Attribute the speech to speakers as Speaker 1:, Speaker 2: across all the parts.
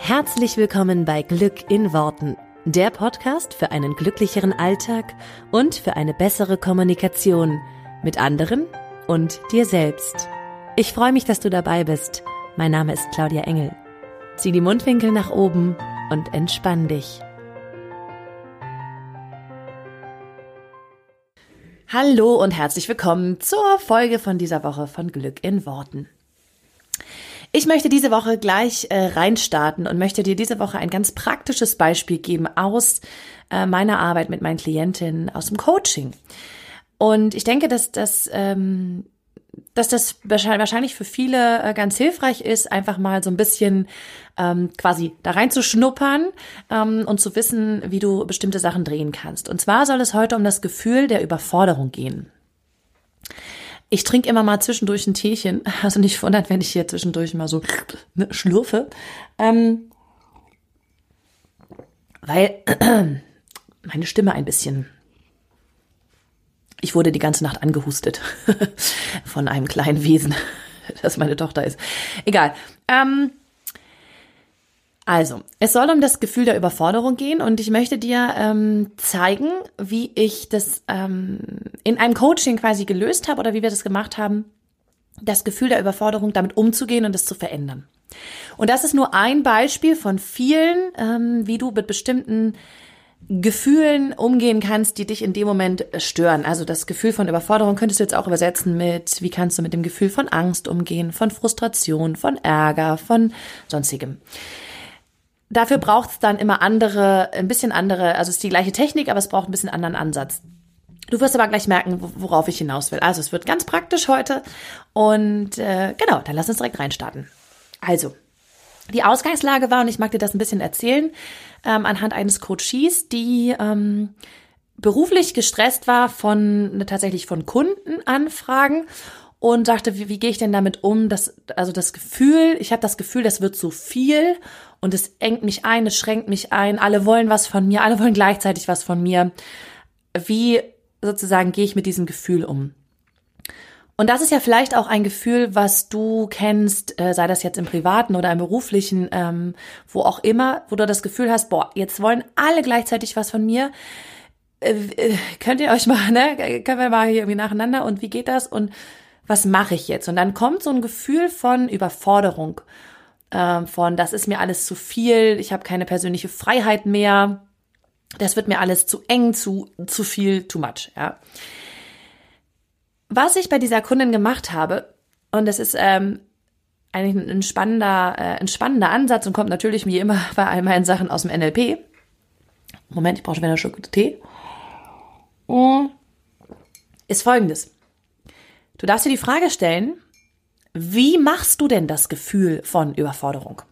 Speaker 1: Herzlich willkommen bei Glück in Worten, der Podcast für einen glücklicheren Alltag und für eine bessere Kommunikation mit anderen und dir selbst. Ich freue mich, dass du dabei bist. Mein Name ist Claudia Engel. Zieh die Mundwinkel nach oben und entspann dich. Hallo und herzlich willkommen zur Folge von dieser Woche von Glück in Worten. Ich möchte diese Woche gleich äh, reinstarten und möchte dir diese Woche ein ganz praktisches Beispiel geben aus äh, meiner Arbeit mit meinen Klientinnen aus dem Coaching. Und ich denke, dass das ähm, dass das wahrscheinlich für viele äh, ganz hilfreich ist, einfach mal so ein bisschen ähm, quasi da reinzuschnuppern ähm, und zu wissen, wie du bestimmte Sachen drehen kannst. Und zwar soll es heute um das Gefühl der Überforderung gehen. Ich trinke immer mal zwischendurch ein Teechen, also nicht wundert, wenn ich hier zwischendurch mal so ne, schlürfe. Ähm, weil meine Stimme ein bisschen. Ich wurde die ganze Nacht angehustet von einem kleinen Wesen, das meine Tochter ist. Egal. Ähm, also, es soll um das Gefühl der Überforderung gehen und ich möchte dir ähm, zeigen, wie ich das ähm, in einem Coaching quasi gelöst habe oder wie wir das gemacht haben, das Gefühl der Überforderung damit umzugehen und es zu verändern. Und das ist nur ein Beispiel von vielen, ähm, wie du mit bestimmten Gefühlen umgehen kannst, die dich in dem Moment stören. Also das Gefühl von Überforderung könntest du jetzt auch übersetzen mit, wie kannst du mit dem Gefühl von Angst umgehen, von Frustration, von Ärger, von sonstigem. Dafür braucht es dann immer andere, ein bisschen andere, also es ist die gleiche Technik, aber es braucht ein bisschen anderen Ansatz. Du wirst aber gleich merken, worauf ich hinaus will. Also es wird ganz praktisch heute und äh, genau, dann lass uns direkt reinstarten. Also, die Ausgangslage war, und ich mag dir das ein bisschen erzählen, ähm, anhand eines Coaches, die ähm, beruflich gestresst war von tatsächlich von Kundenanfragen und sagte, wie, wie gehe ich denn damit um? Das, also das Gefühl, ich habe das Gefühl, das wird zu viel und es engt mich ein, es schränkt mich ein, alle wollen was von mir, alle wollen gleichzeitig was von mir. Wie sozusagen gehe ich mit diesem Gefühl um? Und das ist ja vielleicht auch ein Gefühl, was du kennst, äh, sei das jetzt im privaten oder im beruflichen, ähm, wo auch immer, wo du das Gefühl hast, boah, jetzt wollen alle gleichzeitig was von mir. Äh, äh, könnt ihr euch mal, ne, können wir mal hier irgendwie nacheinander und wie geht das und was mache ich jetzt? Und dann kommt so ein Gefühl von Überforderung äh, von, das ist mir alles zu viel, ich habe keine persönliche Freiheit mehr, das wird mir alles zu eng, zu, zu viel, too much, ja. Was ich bei dieser Kundin gemacht habe, und das ist ähm, eigentlich ein spannender, äh, ein spannender Ansatz und kommt natürlich wie immer bei all meinen Sachen aus dem NLP. Moment, ich brauche schon wieder einen Schluck Tee. Ist folgendes. Du darfst dir die Frage stellen, wie machst du denn das Gefühl von Überforderung?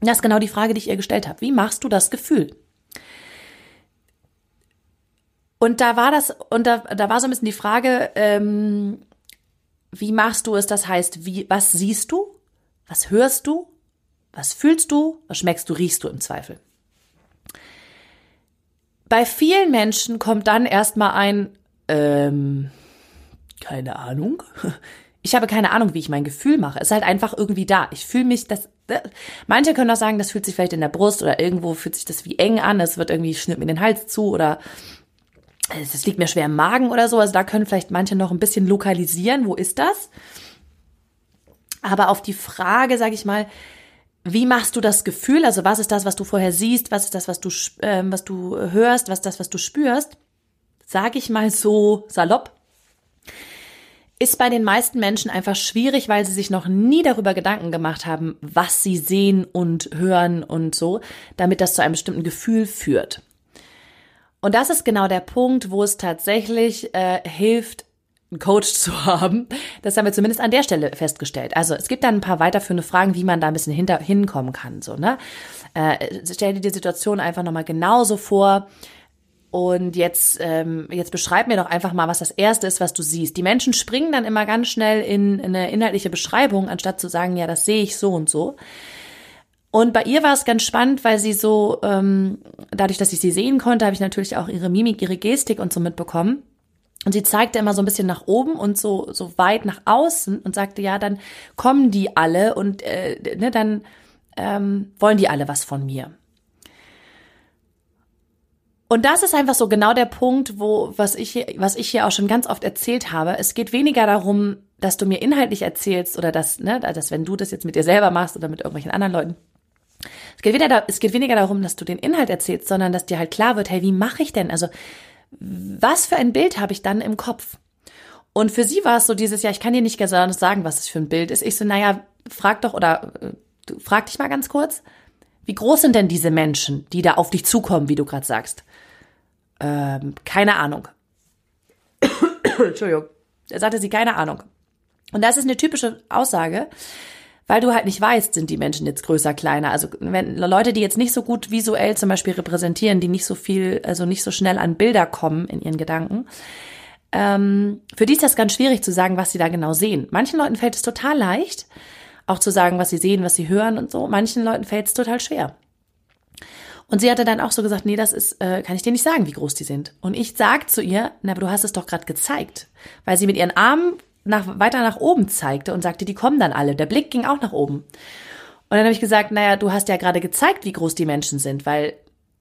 Speaker 1: Das ist genau die Frage, die ich ihr gestellt habe. Wie machst du das Gefühl? Und da war das, und da, da war so ein bisschen die Frage, ähm, wie machst du es? Das heißt, wie, was siehst du? Was hörst du? Was fühlst du? Was schmeckst du? Riechst du im Zweifel? Bei vielen Menschen kommt dann erstmal ein, ähm, keine Ahnung. Ich habe keine Ahnung, wie ich mein Gefühl mache. Es ist halt einfach irgendwie da. Ich fühle mich, das, äh, manche können auch sagen, das fühlt sich vielleicht in der Brust oder irgendwo fühlt sich das wie eng an. Es wird irgendwie, schnürt mir den Hals zu oder es liegt mir schwer im Magen oder so. Also da können vielleicht manche noch ein bisschen lokalisieren. Wo ist das? Aber auf die Frage, sage ich mal, wie machst du das Gefühl? Also was ist das, was du vorher siehst? Was ist das, was du, äh, was du hörst? Was ist das, was du spürst? Sage ich mal so salopp ist bei den meisten Menschen einfach schwierig, weil sie sich noch nie darüber Gedanken gemacht haben, was sie sehen und hören und so, damit das zu einem bestimmten Gefühl führt. Und das ist genau der Punkt, wo es tatsächlich äh, hilft, einen Coach zu haben. Das haben wir zumindest an der Stelle festgestellt. Also es gibt dann ein paar weiterführende Fragen, wie man da ein bisschen hinter, hinkommen kann. So, ne? Äh, stell dir die Situation einfach nochmal genauso vor, und jetzt, ähm, jetzt beschreib mir doch einfach mal, was das Erste ist, was du siehst. Die Menschen springen dann immer ganz schnell in, in eine inhaltliche Beschreibung, anstatt zu sagen, ja, das sehe ich so und so. Und bei ihr war es ganz spannend, weil sie so, ähm, dadurch, dass ich sie sehen konnte, habe ich natürlich auch ihre Mimik, ihre Gestik und so mitbekommen. Und sie zeigte immer so ein bisschen nach oben und so, so weit nach außen und sagte, ja, dann kommen die alle und äh, ne, dann ähm, wollen die alle was von mir. Und das ist einfach so genau der Punkt, wo, was ich, hier, was ich hier auch schon ganz oft erzählt habe. Es geht weniger darum, dass du mir inhaltlich erzählst oder dass, ne, dass wenn du das jetzt mit dir selber machst oder mit irgendwelchen anderen Leuten. Es geht, weniger, es geht weniger darum, dass du den Inhalt erzählst, sondern dass dir halt klar wird, hey, wie mache ich denn? Also, was für ein Bild habe ich dann im Kopf? Und für sie war es so dieses, ja, ich kann dir nicht ganz sagen, was es für ein Bild ist. Ich so, naja, frag doch oder äh, frag dich mal ganz kurz, wie groß sind denn diese Menschen, die da auf dich zukommen, wie du gerade sagst? Ähm, keine Ahnung. Entschuldigung. Da sagte sie keine Ahnung. Und das ist eine typische Aussage, weil du halt nicht weißt, sind die Menschen jetzt größer, kleiner. Also wenn Leute, die jetzt nicht so gut visuell zum Beispiel repräsentieren, die nicht so viel, also nicht so schnell an Bilder kommen in ihren Gedanken, ähm, für die ist das ganz schwierig zu sagen, was sie da genau sehen. Manchen Leuten fällt es total leicht, auch zu sagen, was sie sehen, was sie hören und so. Manchen Leuten fällt es total schwer. Und sie hatte dann auch so gesagt, nee, das ist, äh, kann ich dir nicht sagen, wie groß die sind. Und ich sag zu ihr, na, aber du hast es doch gerade gezeigt, weil sie mit ihren Armen nach, weiter nach oben zeigte und sagte, die kommen dann alle. Der Blick ging auch nach oben. Und dann habe ich gesagt, naja, du hast ja gerade gezeigt, wie groß die Menschen sind, weil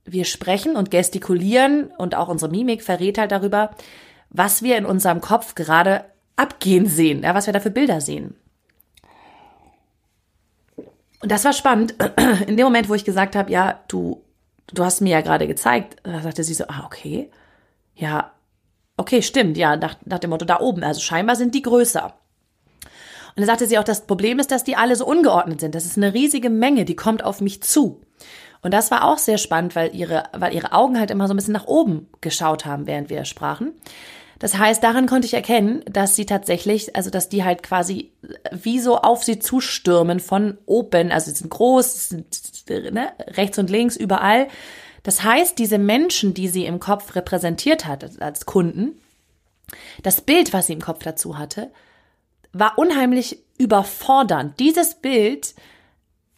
Speaker 1: wir sprechen und gestikulieren und auch unsere Mimik verrät halt darüber, was wir in unserem Kopf gerade abgehen sehen, ja, was wir da für Bilder sehen. Und das war spannend. In dem Moment, wo ich gesagt habe, ja, du, du hast mir ja gerade gezeigt, da sagte sie so, ah, okay. Ja, okay, stimmt, ja, nach, nach dem Motto da oben. Also scheinbar sind die größer. Und dann sagte sie auch, das Problem ist, dass die alle so ungeordnet sind. Das ist eine riesige Menge, die kommt auf mich zu. Und das war auch sehr spannend, weil ihre, weil ihre Augen halt immer so ein bisschen nach oben geschaut haben, während wir sprachen. Das heißt, daran konnte ich erkennen, dass sie tatsächlich, also dass die halt quasi wie so auf sie zustürmen von oben. Also sie sind groß, sind ne, rechts und links, überall. Das heißt, diese Menschen, die sie im Kopf repräsentiert hat als Kunden, das Bild, was sie im Kopf dazu hatte, war unheimlich überfordernd. Dieses Bild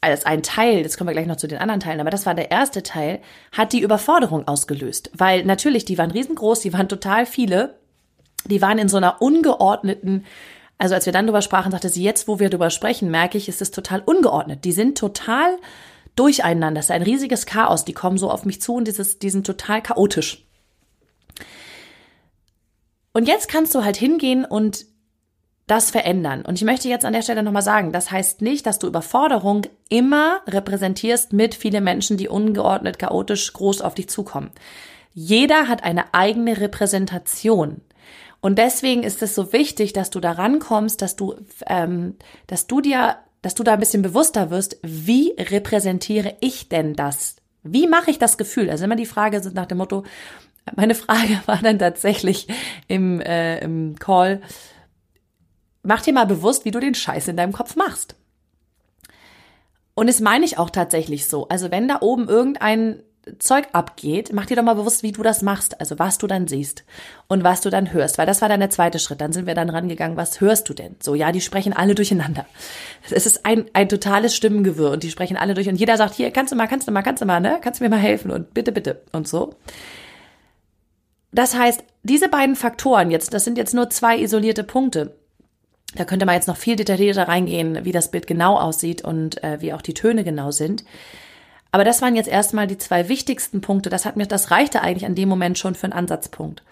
Speaker 1: als ein Teil, jetzt kommen wir gleich noch zu den anderen Teilen, aber das war der erste Teil, hat die Überforderung ausgelöst. Weil natürlich, die waren riesengroß, die waren total viele die waren in so einer ungeordneten, also als wir dann drüber sprachen, sagte sie, jetzt wo wir drüber sprechen, merke ich, ist es total ungeordnet. Die sind total durcheinander. Das ist ein riesiges Chaos. Die kommen so auf mich zu und dieses, die sind total chaotisch. Und jetzt kannst du halt hingehen und das verändern. Und ich möchte jetzt an der Stelle nochmal sagen, das heißt nicht, dass du Überforderung immer repräsentierst mit vielen Menschen, die ungeordnet, chaotisch groß auf dich zukommen. Jeder hat eine eigene Repräsentation. Und deswegen ist es so wichtig, dass du da rankommst, dass du, ähm, dass du dir, dass du da ein bisschen bewusster wirst, wie repräsentiere ich denn das? Wie mache ich das Gefühl? Also immer die Frage ist nach dem Motto, meine Frage war dann tatsächlich im, äh, im Call, mach dir mal bewusst, wie du den Scheiß in deinem Kopf machst. Und das meine ich auch tatsächlich so. Also wenn da oben irgendein Zeug abgeht, mach dir doch mal bewusst, wie du das machst, also was du dann siehst und was du dann hörst, weil das war dann der zweite Schritt. Dann sind wir dann rangegangen, was hörst du denn? So, ja, die sprechen alle durcheinander. Es ist ein, ein totales Stimmengewirr und die sprechen alle durch und jeder sagt, hier, kannst du mal, kannst du mal, kannst du mal, ne? Kannst du mir mal helfen und bitte, bitte und so. Das heißt, diese beiden Faktoren jetzt, das sind jetzt nur zwei isolierte Punkte. Da könnte man jetzt noch viel detaillierter reingehen, wie das Bild genau aussieht und äh, wie auch die Töne genau sind. Aber das waren jetzt erstmal die zwei wichtigsten Punkte. Das hat mir, das reichte eigentlich an dem Moment schon für einen Ansatzpunkt.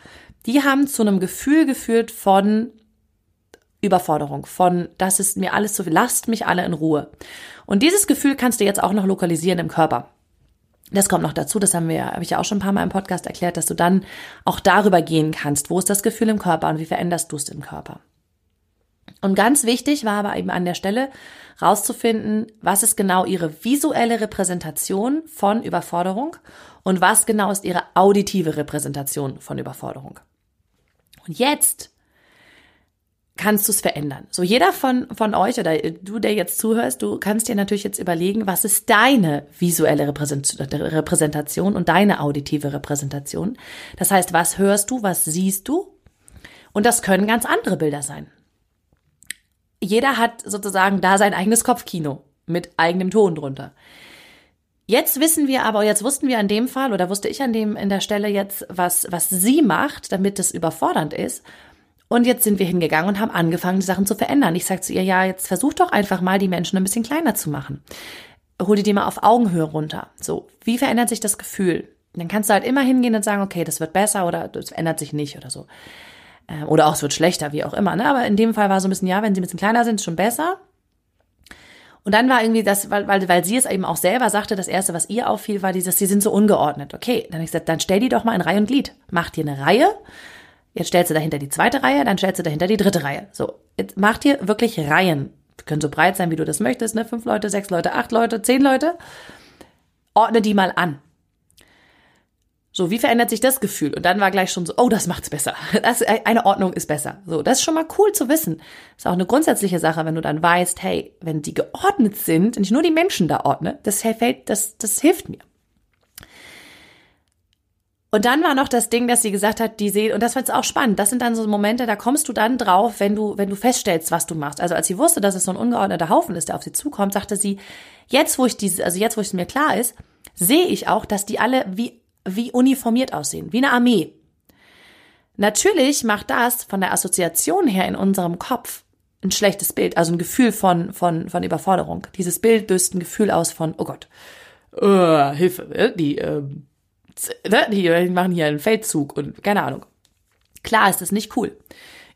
Speaker 1: Die haben zu einem Gefühl geführt von Überforderung, von das ist mir alles zu viel, lasst mich alle in Ruhe. Und dieses Gefühl kannst du jetzt auch noch lokalisieren im Körper. Das kommt noch dazu, das haben wir, habe ich ja auch schon ein paar Mal im Podcast erklärt, dass du dann auch darüber gehen kannst, wo ist das Gefühl im Körper und wie veränderst du es im Körper. Und ganz wichtig war aber eben an der Stelle rauszufinden, was ist genau ihre visuelle Repräsentation von Überforderung und was genau ist ihre auditive Repräsentation von Überforderung. Und jetzt kannst du es verändern. So jeder von, von euch oder du, der jetzt zuhörst, du kannst dir natürlich jetzt überlegen, was ist deine visuelle Repräsentation und deine auditive Repräsentation. Das heißt, was hörst du, was siehst du? Und das können ganz andere Bilder sein jeder hat sozusagen da sein eigenes Kopfkino mit eigenem Ton drunter. Jetzt wissen wir aber, jetzt wussten wir an dem Fall oder wusste ich an dem in der Stelle jetzt, was, was sie macht, damit es überfordernd ist. Und jetzt sind wir hingegangen und haben angefangen, die Sachen zu verändern. Ich sage zu ihr, ja, jetzt versuch doch einfach mal, die Menschen ein bisschen kleiner zu machen. hol die dir mal auf Augenhöhe runter. So, wie verändert sich das Gefühl? Dann kannst du halt immer hingehen und sagen, okay, das wird besser oder das ändert sich nicht oder so. Ähm, oder auch es wird schlechter, wie auch immer. Ne? Aber in dem Fall war so ein bisschen, ja, wenn sie ein bisschen kleiner sind, schon besser. Und dann war irgendwie das, weil, weil, weil sie es eben auch selber sagte, das erste, was ihr auffiel, war dieses, sie sind so ungeordnet. Okay, dann habe ich gesagt, dann stell die doch mal in Reihe und Glied. Mach dir eine Reihe. Jetzt stellst du dahinter die zweite Reihe, dann stellst du dahinter die dritte Reihe. So, jetzt mach dir wirklich Reihen. Die können so breit sein, wie du das möchtest, ne? Fünf Leute, sechs Leute, acht Leute, zehn Leute. Ordne die mal an. So, wie verändert sich das Gefühl? Und dann war gleich schon so, oh, das macht's besser. Das, eine Ordnung ist besser. So, das ist schon mal cool zu wissen. Ist auch eine grundsätzliche Sache, wenn du dann weißt, hey, wenn die geordnet sind, und ich nur die Menschen da ordne, das fällt, das, das hilft mir. Und dann war noch das Ding, dass sie gesagt hat, die sehen, und das war jetzt auch spannend, das sind dann so Momente, da kommst du dann drauf, wenn du, wenn du feststellst, was du machst. Also als sie wusste, dass es so ein ungeordneter Haufen ist, der auf sie zukommt, sagte sie, jetzt wo ich diese, also jetzt wo es mir klar ist, sehe ich auch, dass die alle wie wie uniformiert aussehen, wie eine Armee. Natürlich macht das von der Assoziation her in unserem Kopf ein schlechtes Bild, also ein Gefühl von, von, von Überforderung. Dieses Bild löst ein Gefühl aus von, oh Gott, uh, Hilfe, äh, die, äh, die machen hier einen Feldzug und keine Ahnung. Klar ist das nicht cool.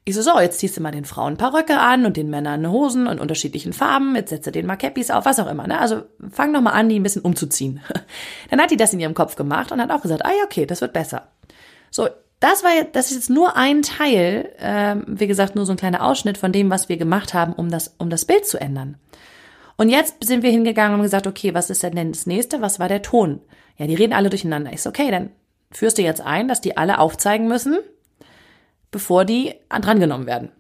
Speaker 1: Ich so, so, jetzt ziehst du mal den Frauen ein paar Röcke an und den Männern Hosen in unterschiedlichen Farben, jetzt setze den mal Cappies auf, was auch immer, ne? Also fang noch mal an, die ein bisschen umzuziehen. Dann hat die das in ihrem Kopf gemacht und hat auch gesagt, ah ja, okay, das wird besser. So, das war das ist jetzt nur ein Teil, ähm, wie gesagt, nur so ein kleiner Ausschnitt von dem, was wir gemacht haben, um das, um das Bild zu ändern. Und jetzt sind wir hingegangen und gesagt, okay, was ist denn das nächste? Was war der Ton? Ja, die reden alle durcheinander. Ich so, okay, dann führst du jetzt ein, dass die alle aufzeigen müssen, bevor die drangenommen werden.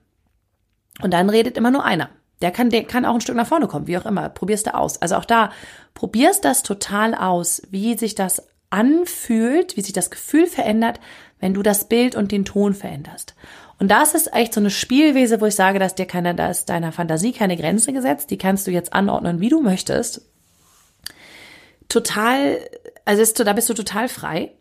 Speaker 1: Und dann redet immer nur einer. Der kann, der kann auch ein Stück nach vorne kommen, wie auch immer. Probierst du aus. Also auch da, probierst das total aus, wie sich das anfühlt, wie sich das Gefühl verändert, wenn du das Bild und den Ton veränderst. Und das ist echt so eine Spielwese, wo ich sage, dass dir keine, da ist deiner Fantasie keine Grenze gesetzt. Die kannst du jetzt anordnen, wie du möchtest. Total, also ist, da bist du total frei.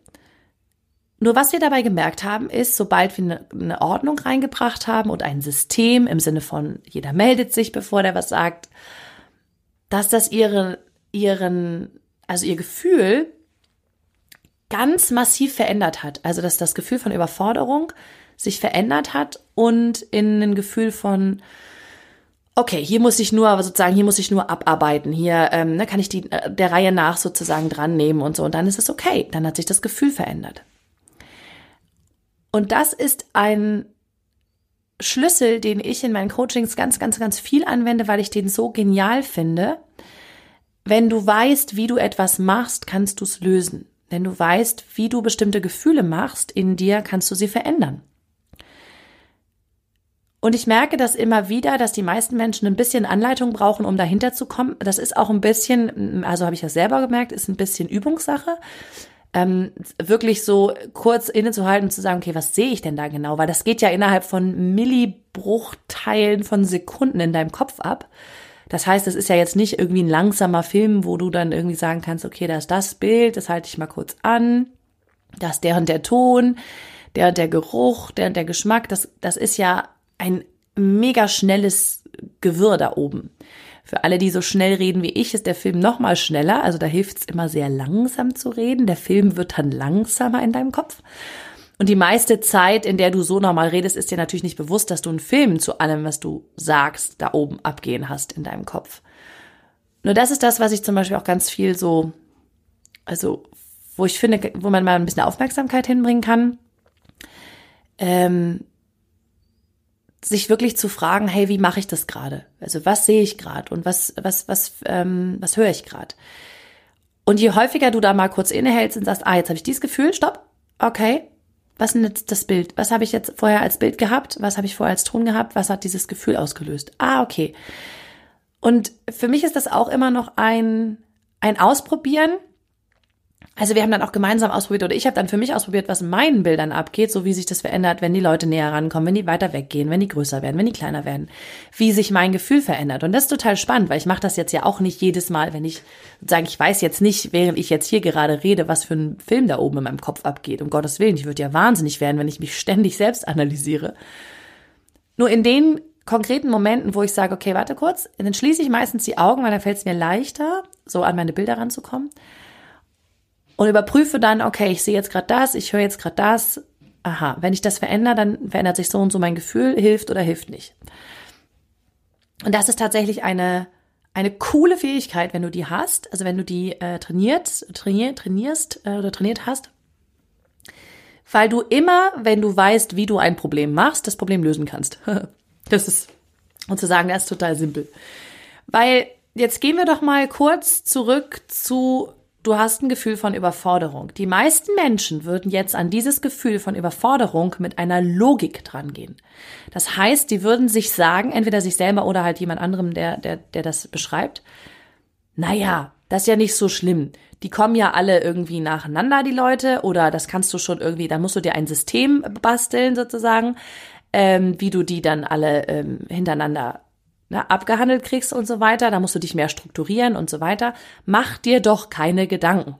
Speaker 1: Nur was wir dabei gemerkt haben, ist, sobald wir eine Ordnung reingebracht haben und ein System im Sinne von jeder meldet sich, bevor der was sagt, dass das ihre, ihren, also ihr Gefühl ganz massiv verändert hat. Also dass das Gefühl von Überforderung sich verändert hat und in ein Gefühl von okay, hier muss ich nur sozusagen, hier muss ich nur abarbeiten, hier ähm, ne, kann ich die äh, der Reihe nach sozusagen dran nehmen und so und dann ist es okay, dann hat sich das Gefühl verändert. Und das ist ein Schlüssel, den ich in meinen Coachings ganz, ganz, ganz viel anwende, weil ich den so genial finde. Wenn du weißt, wie du etwas machst, kannst du es lösen. Wenn du weißt, wie du bestimmte Gefühle machst in dir, kannst du sie verändern. Und ich merke das immer wieder, dass die meisten Menschen ein bisschen Anleitung brauchen, um dahinter zu kommen. Das ist auch ein bisschen, also habe ich das selber gemerkt, ist ein bisschen Übungssache ähm, wirklich so kurz innezuhalten und zu sagen, okay, was sehe ich denn da genau? Weil das geht ja innerhalb von Millibruchteilen von Sekunden in deinem Kopf ab. Das heißt, es ist ja jetzt nicht irgendwie ein langsamer Film, wo du dann irgendwie sagen kannst, okay, da ist das Bild, das halte ich mal kurz an, da ist der und der Ton, der und der Geruch, der und der Geschmack. Das, das ist ja ein mega schnelles Gewirr da oben. Für alle, die so schnell reden wie ich, ist der Film noch mal schneller. Also da hilft es immer sehr langsam zu reden. Der Film wird dann langsamer in deinem Kopf. Und die meiste Zeit, in der du so normal redest, ist dir natürlich nicht bewusst, dass du einen Film zu allem, was du sagst, da oben abgehen hast in deinem Kopf. Nur das ist das, was ich zum Beispiel auch ganz viel so, also wo ich finde, wo man mal ein bisschen Aufmerksamkeit hinbringen kann. Ähm, sich wirklich zu fragen, hey, wie mache ich das gerade? Also was sehe ich gerade und was, was, was, ähm, was höre ich gerade? Und je häufiger du da mal kurz innehältst und sagst, ah, jetzt habe ich dieses Gefühl, stopp, okay, was ist denn jetzt das Bild? Was habe ich jetzt vorher als Bild gehabt? Was habe ich vorher als Ton gehabt? Was hat dieses Gefühl ausgelöst? Ah, okay. Und für mich ist das auch immer noch ein, ein Ausprobieren, also wir haben dann auch gemeinsam ausprobiert oder ich habe dann für mich ausprobiert, was in meinen Bildern abgeht, so wie sich das verändert, wenn die Leute näher rankommen, wenn die weiter weggehen, wenn die größer werden, wenn die kleiner werden, wie sich mein Gefühl verändert. Und das ist total spannend, weil ich mache das jetzt ja auch nicht jedes Mal, wenn ich sage, ich weiß jetzt nicht, während ich jetzt hier gerade rede, was für ein Film da oben in meinem Kopf abgeht. Um Gottes Willen, ich würde ja wahnsinnig werden, wenn ich mich ständig selbst analysiere. Nur in den konkreten Momenten, wo ich sage, okay, warte kurz, dann schließe ich meistens die Augen, weil dann fällt es mir leichter, so an meine Bilder ranzukommen. Und überprüfe dann, okay, ich sehe jetzt gerade das, ich höre jetzt gerade das. Aha, wenn ich das verändere, dann verändert sich so und so mein Gefühl, hilft oder hilft nicht. Und das ist tatsächlich eine, eine coole Fähigkeit, wenn du die hast, also wenn du die äh, trainiert, trainier, trainierst äh, oder trainiert hast, weil du immer, wenn du weißt, wie du ein Problem machst, das Problem lösen kannst. das ist, und zu sagen, das ist total simpel. Weil jetzt gehen wir doch mal kurz zurück zu, du hast ein Gefühl von Überforderung. Die meisten Menschen würden jetzt an dieses Gefühl von Überforderung mit einer Logik drangehen. Das heißt, die würden sich sagen, entweder sich selber oder halt jemand anderem, der, der, der das beschreibt, naja, das ist ja nicht so schlimm die kommen ja alle irgendwie nacheinander, die Leute, oder das kannst du schon irgendwie, dann musst du dir ein System basteln sozusagen, ähm, wie du die dann alle ähm, hintereinander ne, abgehandelt kriegst und so weiter. Da musst du dich mehr strukturieren und so weiter. Mach dir doch keine Gedanken.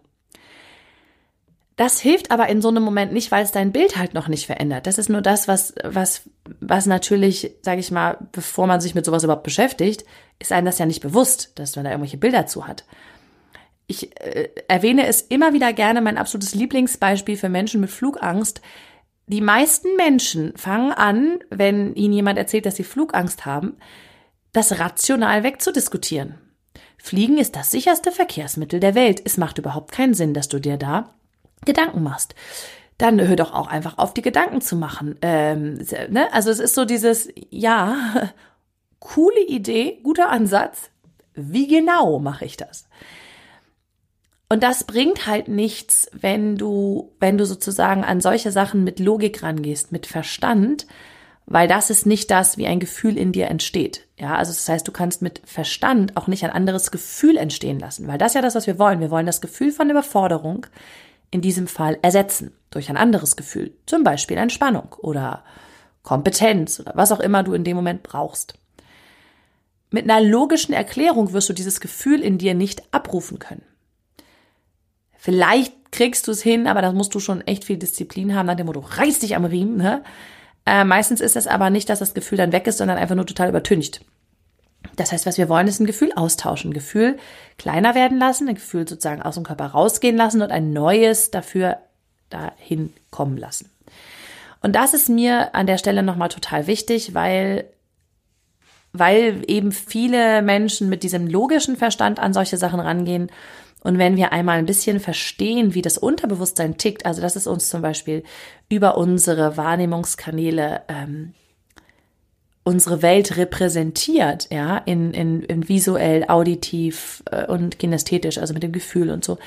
Speaker 1: Das hilft aber in so einem Moment nicht, weil es dein Bild halt noch nicht verändert. Das ist nur das, was, was, was natürlich, sage ich mal, bevor man sich mit sowas überhaupt beschäftigt, ist einem das ja nicht bewusst, dass man da irgendwelche Bilder zu hat ich äh, erwähne es immer wieder gerne, mein absolutes Lieblingsbeispiel für Menschen mit Flugangst. Die meisten Menschen fangen an, wenn ihnen jemand erzählt, dass sie Flugangst haben, das rational wegzudiskutieren. Fliegen ist das sicherste Verkehrsmittel der Welt. Es macht überhaupt keinen Sinn, dass du dir da Gedanken machst. Dann hör doch auch einfach auf, die Gedanken zu machen. Ähm, ne? Also es ist so dieses, ja, coole Idee, guter Ansatz. Wie genau mache ich das? Und das bringt halt nichts, wenn du, wenn du sozusagen an solche Sachen mit Logik rangehst, mit Verstand, weil das ist nicht das, wie ein Gefühl in dir entsteht. Ja, also das heißt, du kannst mit Verstand auch nicht ein anderes Gefühl entstehen lassen, weil das ist ja das, was wir wollen. Wir wollen das Gefühl von Überforderung in diesem Fall ersetzen durch ein anderes Gefühl, zum Beispiel Entspannung oder Kompetenz oder was auch immer du in dem Moment brauchst. Mit einer logischen Erklärung wirst du dieses Gefühl in dir nicht abrufen können. Vielleicht kriegst du es hin, aber da musst du schon echt viel Disziplin haben, nach dem Motto, reiß dich am Riemen. Ne? Äh, meistens ist es aber nicht, dass das Gefühl dann weg ist, sondern einfach nur total übertüncht. Das heißt, was wir wollen, ist ein Gefühl austauschen, ein Gefühl kleiner werden lassen, ein Gefühl sozusagen aus dem Körper rausgehen lassen und ein neues dafür dahin kommen lassen. Und das ist mir an der Stelle nochmal total wichtig, weil, weil eben viele Menschen mit diesem logischen Verstand an solche Sachen rangehen und wenn wir einmal ein bisschen verstehen, wie das Unterbewusstsein tickt, also dass es uns zum Beispiel über unsere Wahrnehmungskanäle ähm, unsere Welt repräsentiert, ja, in, in, in visuell, auditiv äh, und kinästhetisch, also mit dem Gefühl und so,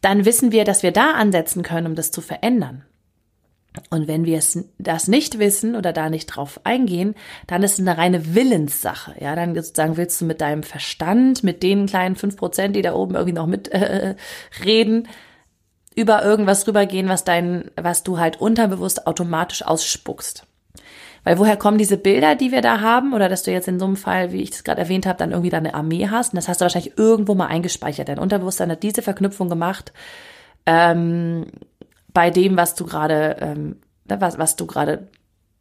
Speaker 1: dann wissen wir, dass wir da ansetzen können, um das zu verändern. Und wenn wir es, das nicht wissen oder da nicht drauf eingehen, dann ist es eine reine Willenssache. Ja, dann sozusagen willst du mit deinem Verstand, mit den kleinen fünf Prozent, die da oben irgendwie noch mit äh, reden, über irgendwas rübergehen, was dein, was du halt unterbewusst automatisch ausspuckst. Weil woher kommen diese Bilder, die wir da haben? Oder dass du jetzt in so einem Fall, wie ich das gerade erwähnt habe, dann irgendwie da eine Armee hast. Und das hast du wahrscheinlich irgendwo mal eingespeichert. Dein Unterbewusstsein hat diese Verknüpfung gemacht. Ähm, bei dem, was du gerade, ähm, ne, was, was du gerade,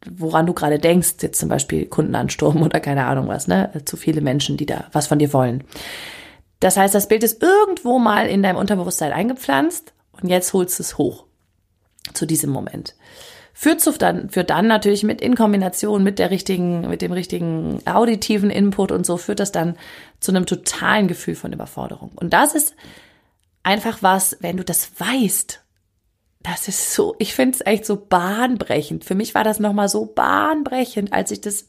Speaker 1: woran du gerade denkst, jetzt zum Beispiel Kundenansturm oder keine Ahnung was, ne? Zu viele Menschen, die da was von dir wollen. Das heißt, das Bild ist irgendwo mal in deinem Unterbewusstsein eingepflanzt und jetzt holst du es hoch zu diesem Moment. Führt zu dann, führt dann natürlich mit in Kombination mit der richtigen, mit dem richtigen auditiven Input und so führt das dann zu einem totalen Gefühl von Überforderung. Und das ist einfach was, wenn du das weißt das ist so, ich finde es echt so bahnbrechend. Für mich war das nochmal so bahnbrechend, als ich das,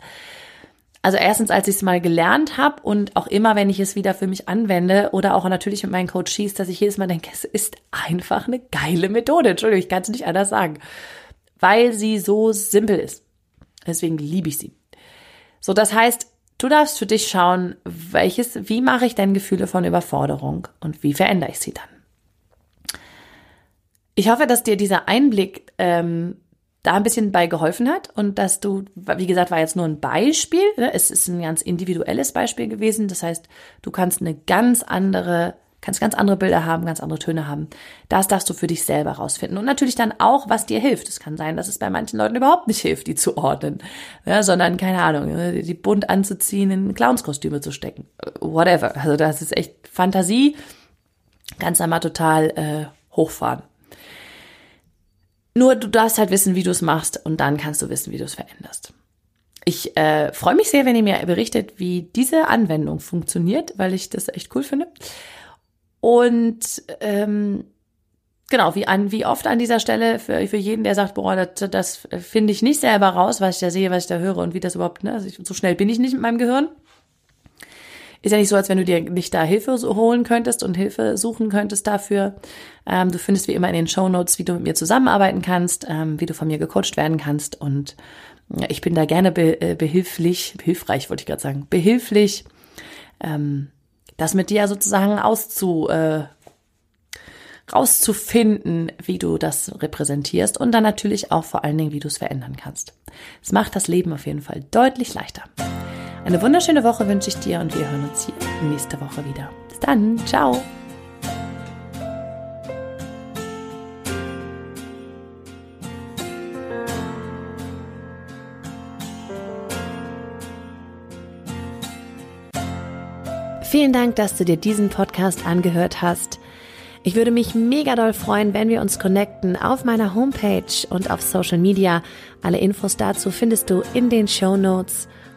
Speaker 1: also erstens, als ich es mal gelernt habe und auch immer, wenn ich es wieder für mich anwende oder auch natürlich mit meinen Coaches, dass ich jedes Mal denke, es ist einfach eine geile Methode. Entschuldigung, ich kann es nicht anders sagen. Weil sie so simpel ist. Deswegen liebe ich sie. So, das heißt, du darfst für dich schauen, welches, wie mache ich denn Gefühle von Überforderung und wie verändere ich sie dann? Ich hoffe, dass dir dieser Einblick ähm, da ein bisschen bei geholfen hat und dass du, wie gesagt, war jetzt nur ein Beispiel. Ne? Es ist ein ganz individuelles Beispiel gewesen. Das heißt, du kannst eine ganz andere, Kannst ganz andere Bilder haben, ganz andere Töne haben. Das darfst du für dich selber rausfinden. Und natürlich dann auch, was dir hilft. Es kann sein, dass es bei manchen Leuten überhaupt nicht hilft, die zu ordnen. Ja, sondern, keine Ahnung, die bunt anzuziehen, in Clownskostüme zu stecken. Whatever. Also das ist echt Fantasie. Ganz einmal total äh, hochfahren. Nur du darfst halt wissen, wie du es machst und dann kannst du wissen, wie du es veränderst. Ich äh, freue mich sehr, wenn ihr mir berichtet, wie diese Anwendung funktioniert, weil ich das echt cool finde. Und ähm, genau, wie an, wie oft an dieser Stelle für, für jeden, der sagt, boah, das, das finde ich nicht selber raus, was ich da sehe, was ich da höre und wie das überhaupt, ne, also ich, so schnell bin ich nicht mit meinem Gehirn. Ist ja nicht so, als wenn du dir nicht da Hilfe holen könntest und Hilfe suchen könntest dafür. Ähm, du findest wie immer in den Show Notes, wie du mit mir zusammenarbeiten kannst, ähm, wie du von mir gecoacht werden kannst und ich bin da gerne be, äh, behilflich, hilfreich wollte ich gerade sagen, behilflich, ähm, das mit dir sozusagen auszu, äh, rauszufinden, wie du das repräsentierst und dann natürlich auch vor allen Dingen, wie du es verändern kannst. Es macht das Leben auf jeden Fall deutlich leichter. Eine wunderschöne Woche wünsche ich dir und wir hören uns hier nächste Woche wieder. Bis dann, ciao. Vielen Dank, dass du dir diesen Podcast angehört hast. Ich würde mich mega doll freuen, wenn wir uns connecten auf meiner Homepage und auf Social Media. Alle Infos dazu findest du in den Show Notes.